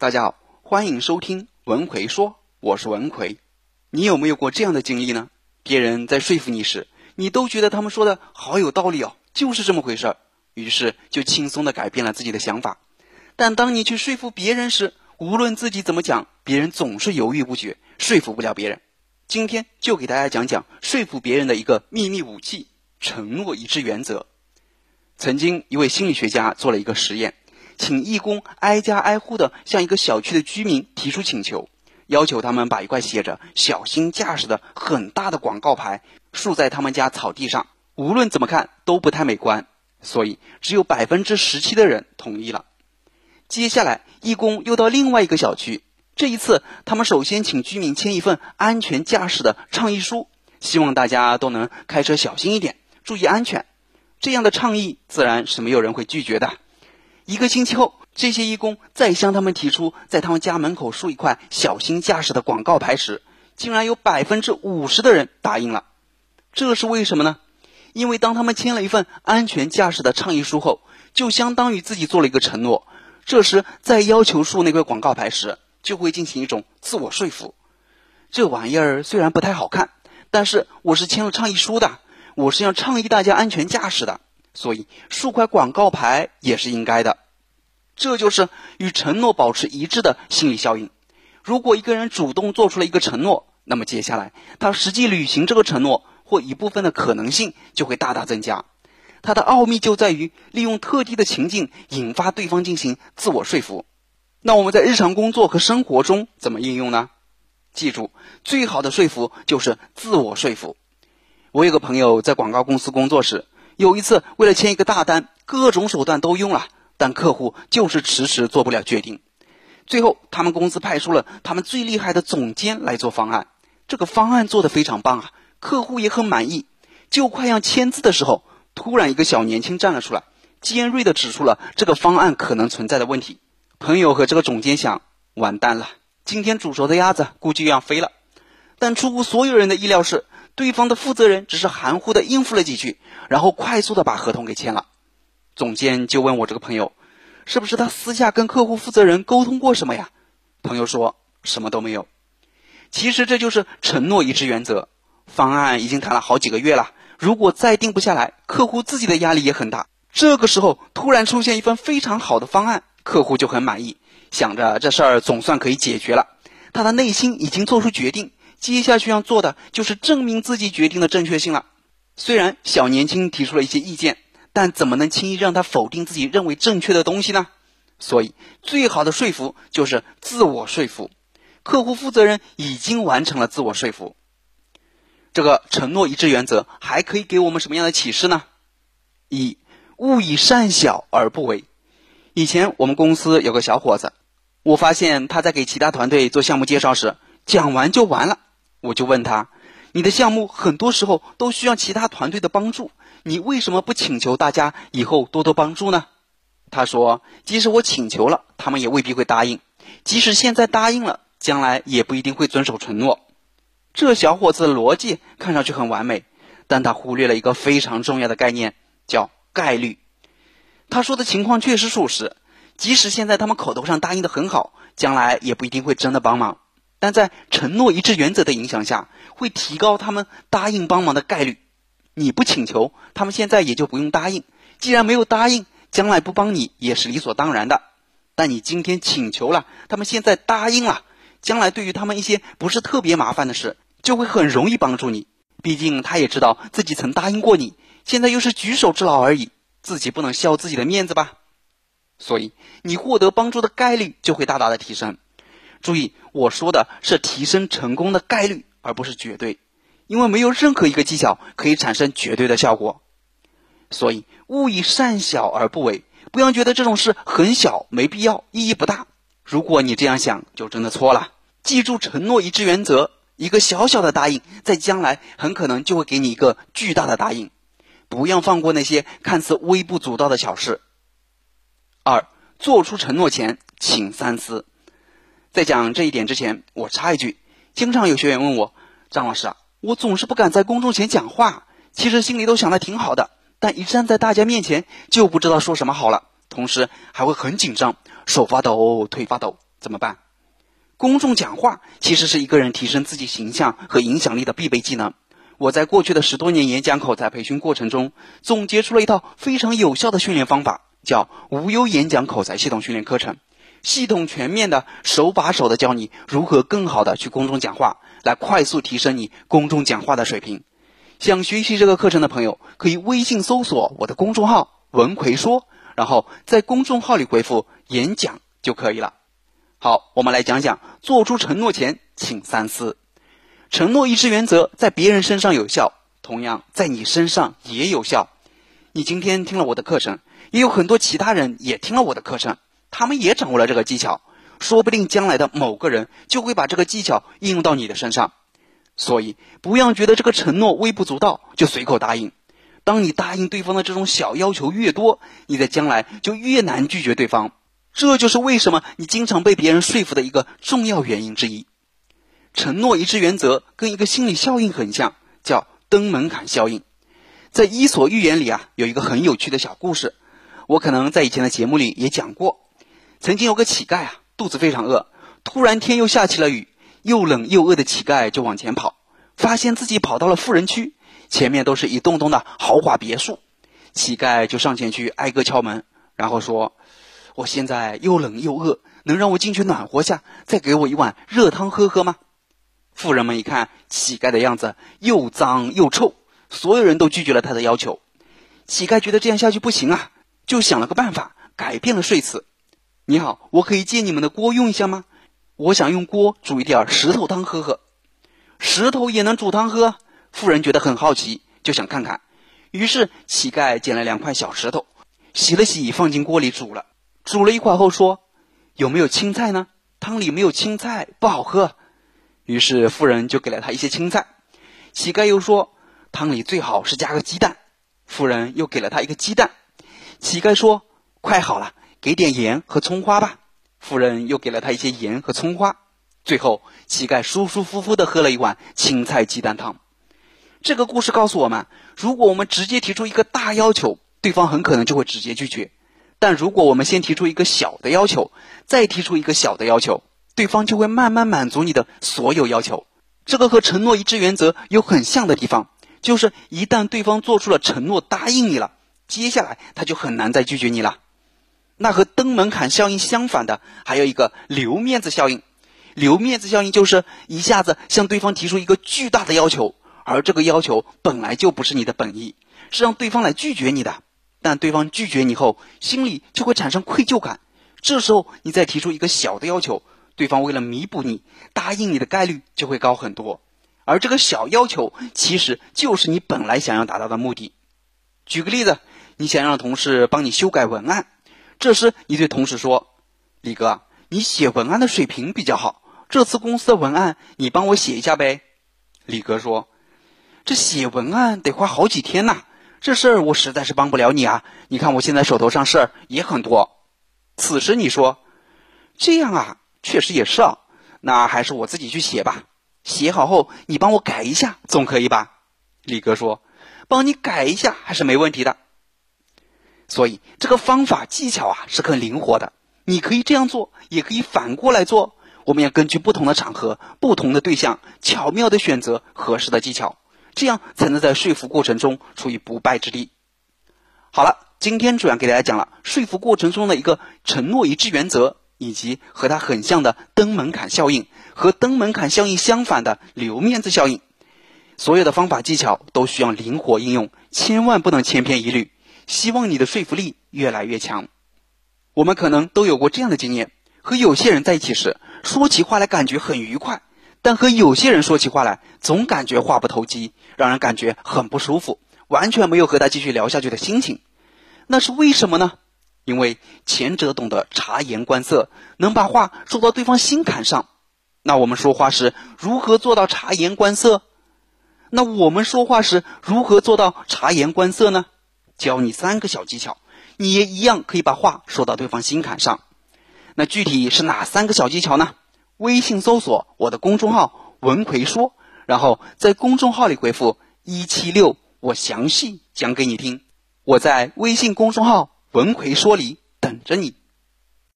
大家好，欢迎收听文奎说，我是文奎。你有没有过这样的经历呢？别人在说服你时，你都觉得他们说的好有道理哦，就是这么回事儿，于是就轻松的改变了自己的想法。但当你去说服别人时，无论自己怎么讲，别人总是犹豫不决，说服不了别人。今天就给大家讲讲说服别人的一个秘密武器——承诺一致原则。曾经一位心理学家做了一个实验。请义工挨家挨户的向一个小区的居民提出请求，要求他们把一块写着“小心驾驶”的很大的广告牌竖在他们家草地上。无论怎么看都不太美观，所以只有百分之十七的人同意了。接下来，义工又到另外一个小区，这一次他们首先请居民签一份安全驾驶的倡议书，希望大家都能开车小心一点，注意安全。这样的倡议自然是没有人会拒绝的。一个星期后，这些义工再向他们提出在他们家门口竖一块“小心驾驶”的广告牌时，竟然有百分之五十的人答应了。这是为什么呢？因为当他们签了一份安全驾驶的倡议书后，就相当于自己做了一个承诺。这时再要求竖那块广告牌时，就会进行一种自我说服。这玩意儿虽然不太好看，但是我是签了倡议书的，我是要倡议大家安全驾驶的。所以竖块广告牌也是应该的，这就是与承诺保持一致的心理效应。如果一个人主动做出了一个承诺，那么接下来他实际履行这个承诺或一部分的可能性就会大大增加。它的奥秘就在于利用特定的情境引发对方进行自我说服。那我们在日常工作和生活中怎么应用呢？记住，最好的说服就是自我说服。我有个朋友在广告公司工作时。有一次，为了签一个大单，各种手段都用了，但客户就是迟迟做不了决定。最后，他们公司派出了他们最厉害的总监来做方案。这个方案做得非常棒啊，客户也很满意。就快要签字的时候，突然一个小年轻站了出来，尖锐地指出了这个方案可能存在的问题。朋友和这个总监想：完蛋了，今天煮熟的鸭子估计要飞了。但出乎所有人的意料是。对方的负责人只是含糊的应付了几句，然后快速的把合同给签了。总监就问我这个朋友，是不是他私下跟客户负责人沟通过什么呀？朋友说什么都没有。其实这就是承诺一致原则。方案已经谈了好几个月了，如果再定不下来，客户自己的压力也很大。这个时候突然出现一份非常好的方案，客户就很满意，想着这事儿总算可以解决了。他的内心已经做出决定。接下去要做的就是证明自己决定的正确性了。虽然小年轻提出了一些意见，但怎么能轻易让他否定自己认为正确的东西呢？所以，最好的说服就是自我说服。客户负责人已经完成了自我说服。这个承诺一致原则还可以给我们什么样的启示呢？一，勿以善小而不为。以前我们公司有个小伙子，我发现他在给其他团队做项目介绍时，讲完就完了。我就问他：“你的项目很多时候都需要其他团队的帮助，你为什么不请求大家以后多多帮助呢？”他说：“即使我请求了，他们也未必会答应；即使现在答应了，将来也不一定会遵守承诺。”这小伙子的逻辑看上去很完美，但他忽略了一个非常重要的概念，叫概率。他说的情况确实属实，即使现在他们口头上答应的很好，将来也不一定会真的帮忙。但在承诺一致原则的影响下，会提高他们答应帮忙的概率。你不请求，他们现在也就不用答应。既然没有答应，将来不帮你也是理所当然的。但你今天请求了，他们现在答应了，将来对于他们一些不是特别麻烦的事，就会很容易帮助你。毕竟他也知道自己曾答应过你，现在又是举手之劳而已，自己不能笑自己的面子吧？所以你获得帮助的概率就会大大的提升。注意，我说的是提升成功的概率，而不是绝对，因为没有任何一个技巧可以产生绝对的效果。所以，勿以善小而不为，不要觉得这种事很小，没必要，意义不大。如果你这样想，就真的错了。记住承诺一致原则，一个小小的答应，在将来很可能就会给你一个巨大的答应。不要放过那些看似微不足道的小事。二，做出承诺前，请三思。在讲这一点之前，我插一句：经常有学员问我，张老师啊，我总是不敢在公众前讲话，其实心里都想的挺好的，但一站在大家面前就不知道说什么好了，同时还会很紧张，手发抖，腿发抖，怎么办？公众讲话其实是一个人提升自己形象和影响力的必备技能。我在过去的十多年演讲口才培训过程中，总结出了一套非常有效的训练方法，叫无忧演讲口才系统训练课程，系统全面的、手把手的教你如何更好的去公众讲话，来快速提升你公众讲话的水平。想学习这个课程的朋友，可以微信搜索我的公众号“文奎说”，然后在公众号里回复“演讲”就可以了。好，我们来讲讲做出承诺前请三思。承诺一致原则在别人身上有效，同样在你身上也有效。你今天听了我的课程，也有很多其他人也听了我的课程，他们也掌握了这个技巧，说不定将来的某个人就会把这个技巧应用到你的身上。所以，不要觉得这个承诺微不足道就随口答应。当你答应对方的这种小要求越多，你在将来就越难拒绝对方。这就是为什么你经常被别人说服的一个重要原因之一。承诺一致原则跟一个心理效应很像，叫登门槛效应。在《伊索寓言》里啊，有一个很有趣的小故事，我可能在以前的节目里也讲过。曾经有个乞丐啊，肚子非常饿，突然天又下起了雨，又冷又饿的乞丐就往前跑，发现自己跑到了富人区，前面都是一栋栋的豪华别墅。乞丐就上前去挨个敲门，然后说。我现在又冷又饿，能让我进去暖和下，再给我一碗热汤喝喝吗？富人们一看乞丐的样子又脏又臭，所有人都拒绝了他的要求。乞丐觉得这样下去不行啊，就想了个办法，改变了睡姿。你好，我可以借你们的锅用一下吗？我想用锅煮一点石头汤喝喝。石头也能煮汤喝？富人觉得很好奇，就想看看。于是乞丐捡了两块小石头，洗了洗，放进锅里煮了。煮了一会后说：“有没有青菜呢？汤里没有青菜，不好喝。”于是妇人就给了他一些青菜。乞丐又说：“汤里最好是加个鸡蛋。”妇人又给了他一个鸡蛋。乞丐说：“快好了，给点盐和葱花吧。”妇人又给了他一些盐和葱花。最后，乞丐舒舒服服的喝了一碗青菜鸡蛋汤。这个故事告诉我们：如果我们直接提出一个大要求，对方很可能就会直接拒绝。但如果我们先提出一个小的要求，再提出一个小的要求，对方就会慢慢满足你的所有要求。这个和承诺一致原则有很像的地方，就是一旦对方做出了承诺答应你了，接下来他就很难再拒绝你了。那和登门槛效应相反的，还有一个留面子效应。留面子效应就是一下子向对方提出一个巨大的要求，而这个要求本来就不是你的本意，是让对方来拒绝你的。但对方拒绝你后，心里就会产生愧疚感。这时候，你再提出一个小的要求，对方为了弥补你，答应你的概率就会高很多。而这个小要求，其实就是你本来想要达到的目的。举个例子，你想让同事帮你修改文案，这时你对同事说：“李哥，你写文案的水平比较好，这次公司的文案你帮我写一下呗。”李哥说：“这写文案得花好几天呐。”这事儿我实在是帮不了你啊！你看我现在手头上事儿也很多。此时你说，这样啊，确实也是啊。那还是我自己去写吧。写好后你帮我改一下，总可以吧？李哥说，帮你改一下还是没问题的。所以这个方法技巧啊是很灵活的，你可以这样做，也可以反过来做。我们要根据不同的场合、不同的对象，巧妙的选择合适的技巧。这样才能在说服过程中处于不败之地。好了，今天主要给大家讲了说服过程中的一个承诺一致原则，以及和它很像的登门槛效应和登门槛效应相反的留面子效应。所有的方法技巧都需要灵活应用，千万不能千篇一律。希望你的说服力越来越强。我们可能都有过这样的经验：和有些人在一起时，说起话来感觉很愉快。但和有些人说起话来，总感觉话不投机，让人感觉很不舒服，完全没有和他继续聊下去的心情。那是为什么呢？因为前者懂得察言观色，能把话说到对方心坎上。那我们说话时如何做到察言观色？那我们说话时如何做到察言观色呢？教你三个小技巧，你也一样可以把话说到对方心坎上。那具体是哪三个小技巧呢？微信搜索我的公众号“文奎说”，然后在公众号里回复“一七六”，我详细讲给你听。我在微信公众号“文奎说”里等着你。